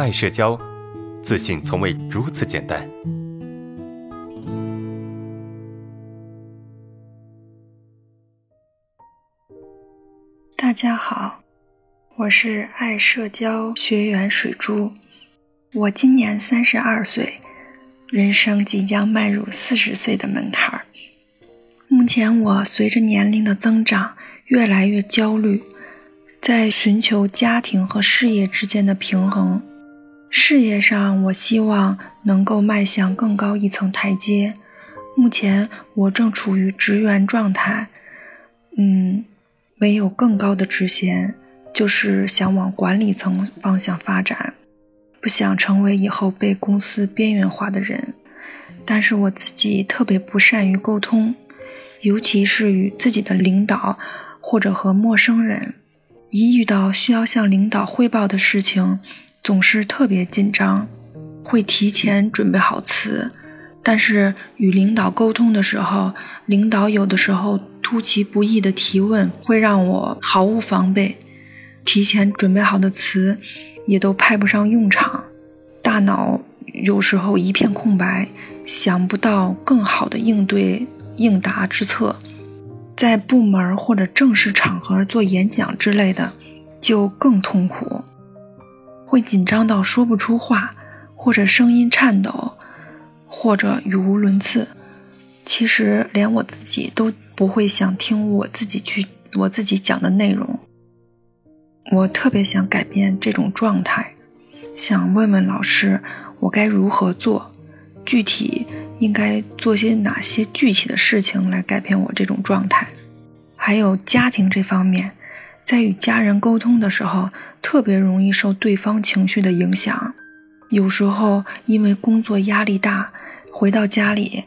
爱社交，自信从未如此简单。大家好，我是爱社交学员水珠，我今年三十二岁，人生即将迈入四十岁的门槛儿。目前我随着年龄的增长，越来越焦虑。在寻求家庭和事业之间的平衡。事业上，我希望能够迈向更高一层台阶。目前我正处于职员状态，嗯，没有更高的职衔，就是想往管理层方向发展，不想成为以后被公司边缘化的人。但是我自己特别不善于沟通，尤其是与自己的领导或者和陌生人。一遇到需要向领导汇报的事情，总是特别紧张，会提前准备好词。但是与领导沟通的时候，领导有的时候出其不意的提问，会让我毫无防备，提前准备好的词也都派不上用场，大脑有时候一片空白，想不到更好的应对应答之策。在部门或者正式场合做演讲之类的，就更痛苦，会紧张到说不出话，或者声音颤抖，或者语无伦次。其实连我自己都不会想听我自己去我自己讲的内容。我特别想改变这种状态，想问问老师，我该如何做？具体？应该做些哪些具体的事情来改变我这种状态？还有家庭这方面，在与家人沟通的时候，特别容易受对方情绪的影响。有时候因为工作压力大，回到家里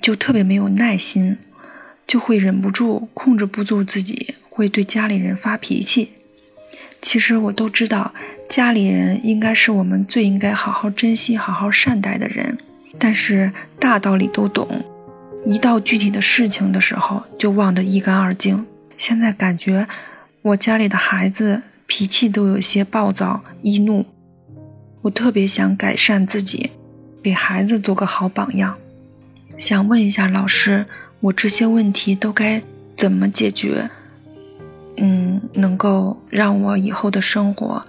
就特别没有耐心，就会忍不住控制不住自己，会对家里人发脾气。其实我都知道，家里人应该是我们最应该好好珍惜、好好善待的人。但是大道理都懂，一到具体的事情的时候就忘得一干二净。现在感觉我家里的孩子脾气都有些暴躁易怒，我特别想改善自己，给孩子做个好榜样。想问一下老师，我这些问题都该怎么解决？嗯，能够让我以后的生活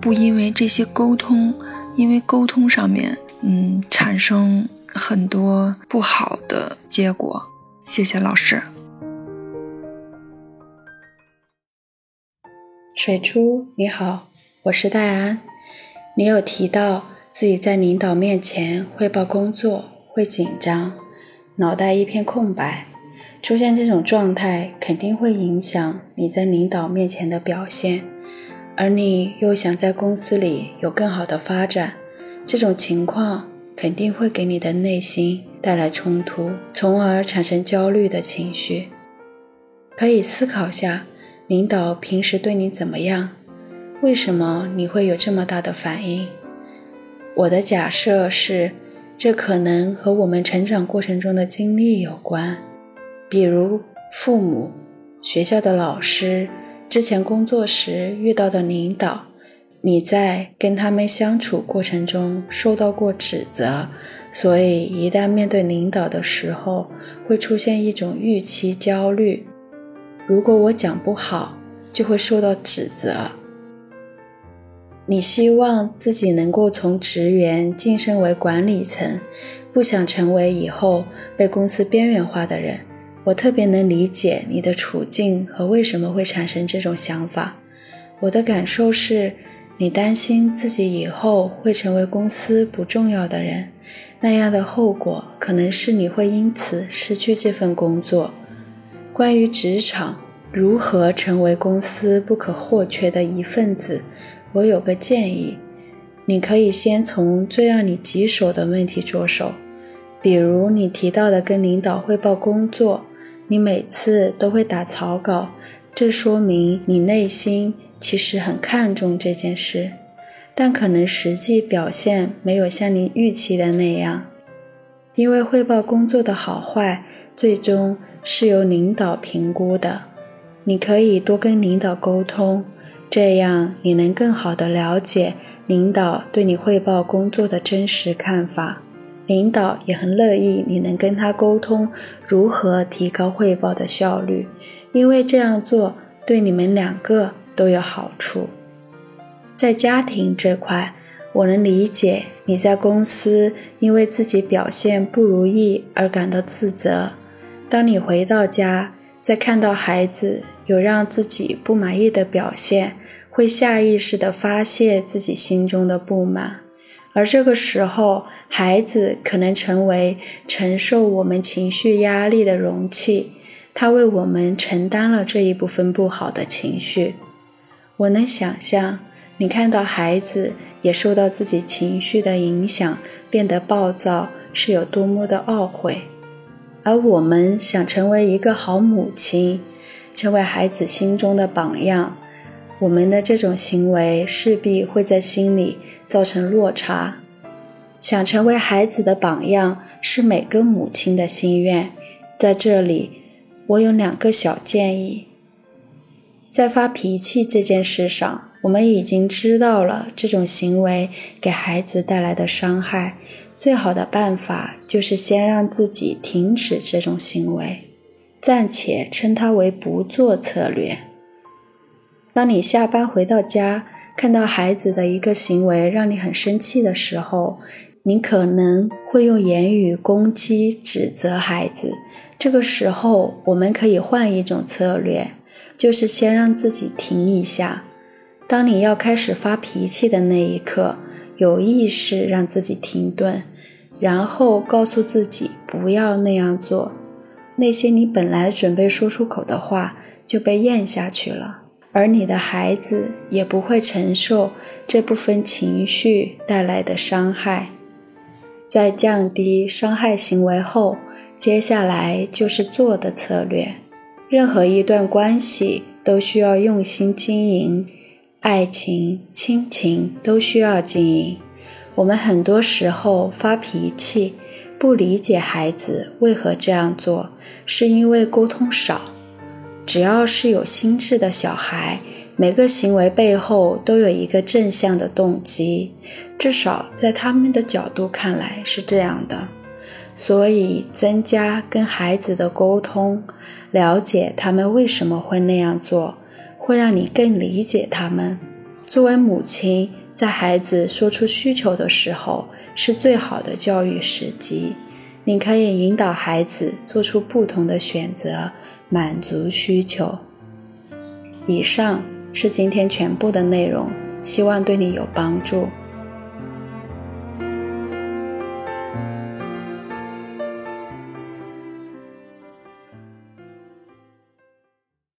不因为这些沟通，因为沟通上面。嗯，产生很多不好的结果。谢谢老师。水珠，你好，我是戴安。你有提到自己在领导面前汇报工作会紧张，脑袋一片空白。出现这种状态，肯定会影响你在领导面前的表现，而你又想在公司里有更好的发展。这种情况肯定会给你的内心带来冲突，从而产生焦虑的情绪。可以思考下，领导平时对你怎么样？为什么你会有这么大的反应？我的假设是，这可能和我们成长过程中的经历有关，比如父母、学校的老师、之前工作时遇到的领导。你在跟他们相处过程中受到过指责，所以一旦面对领导的时候，会出现一种预期焦虑。如果我讲不好，就会受到指责。你希望自己能够从职员晋升为管理层，不想成为以后被公司边缘化的人。我特别能理解你的处境和为什么会产生这种想法。我的感受是。你担心自己以后会成为公司不重要的人，那样的后果可能是你会因此失去这份工作。关于职场如何成为公司不可或缺的一份子，我有个建议：你可以先从最让你棘手的问题着手，比如你提到的跟领导汇报工作，你每次都会打草稿，这说明你内心。其实很看重这件事，但可能实际表现没有像你预期的那样。因为汇报工作的好坏，最终是由领导评估的。你可以多跟领导沟通，这样你能更好的了解领导对你汇报工作的真实看法。领导也很乐意你能跟他沟通如何提高汇报的效率，因为这样做对你们两个都有好处。在家庭这块，我能理解你在公司因为自己表现不如意而感到自责。当你回到家，再看到孩子有让自己不满意的表现，会下意识地发泄自己心中的不满。而这个时候，孩子可能成为承受我们情绪压力的容器，他为我们承担了这一部分不好的情绪。我能想象，你看到孩子也受到自己情绪的影响，变得暴躁，是有多么的懊悔。而我们想成为一个好母亲，成为孩子心中的榜样。我们的这种行为势必会在心里造成落差。想成为孩子的榜样是每个母亲的心愿。在这里，我有两个小建议。在发脾气这件事上，我们已经知道了这种行为给孩子带来的伤害。最好的办法就是先让自己停止这种行为，暂且称它为不做策略。当你下班回到家，看到孩子的一个行为让你很生气的时候，你可能会用言语攻击、指责孩子。这个时候，我们可以换一种策略，就是先让自己停一下。当你要开始发脾气的那一刻，有意识让自己停顿，然后告诉自己不要那样做。那些你本来准备说出口的话就被咽下去了。而你的孩子也不会承受这部分情绪带来的伤害。在降低伤害行为后，接下来就是做的策略。任何一段关系都需要用心经营，爱情、亲情都需要经营。我们很多时候发脾气，不理解孩子为何这样做，是因为沟通少。只要是有心智的小孩，每个行为背后都有一个正向的动机，至少在他们的角度看来是这样的。所以，增加跟孩子的沟通，了解他们为什么会那样做，会让你更理解他们。作为母亲，在孩子说出需求的时候，是最好的教育时机。你可以引导孩子做出不同的选择，满足需求。以上是今天全部的内容，希望对你有帮助。